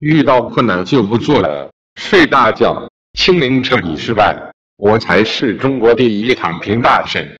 遇到困难就不做了。睡大觉清零彻底失败我才是中国第一躺平大神。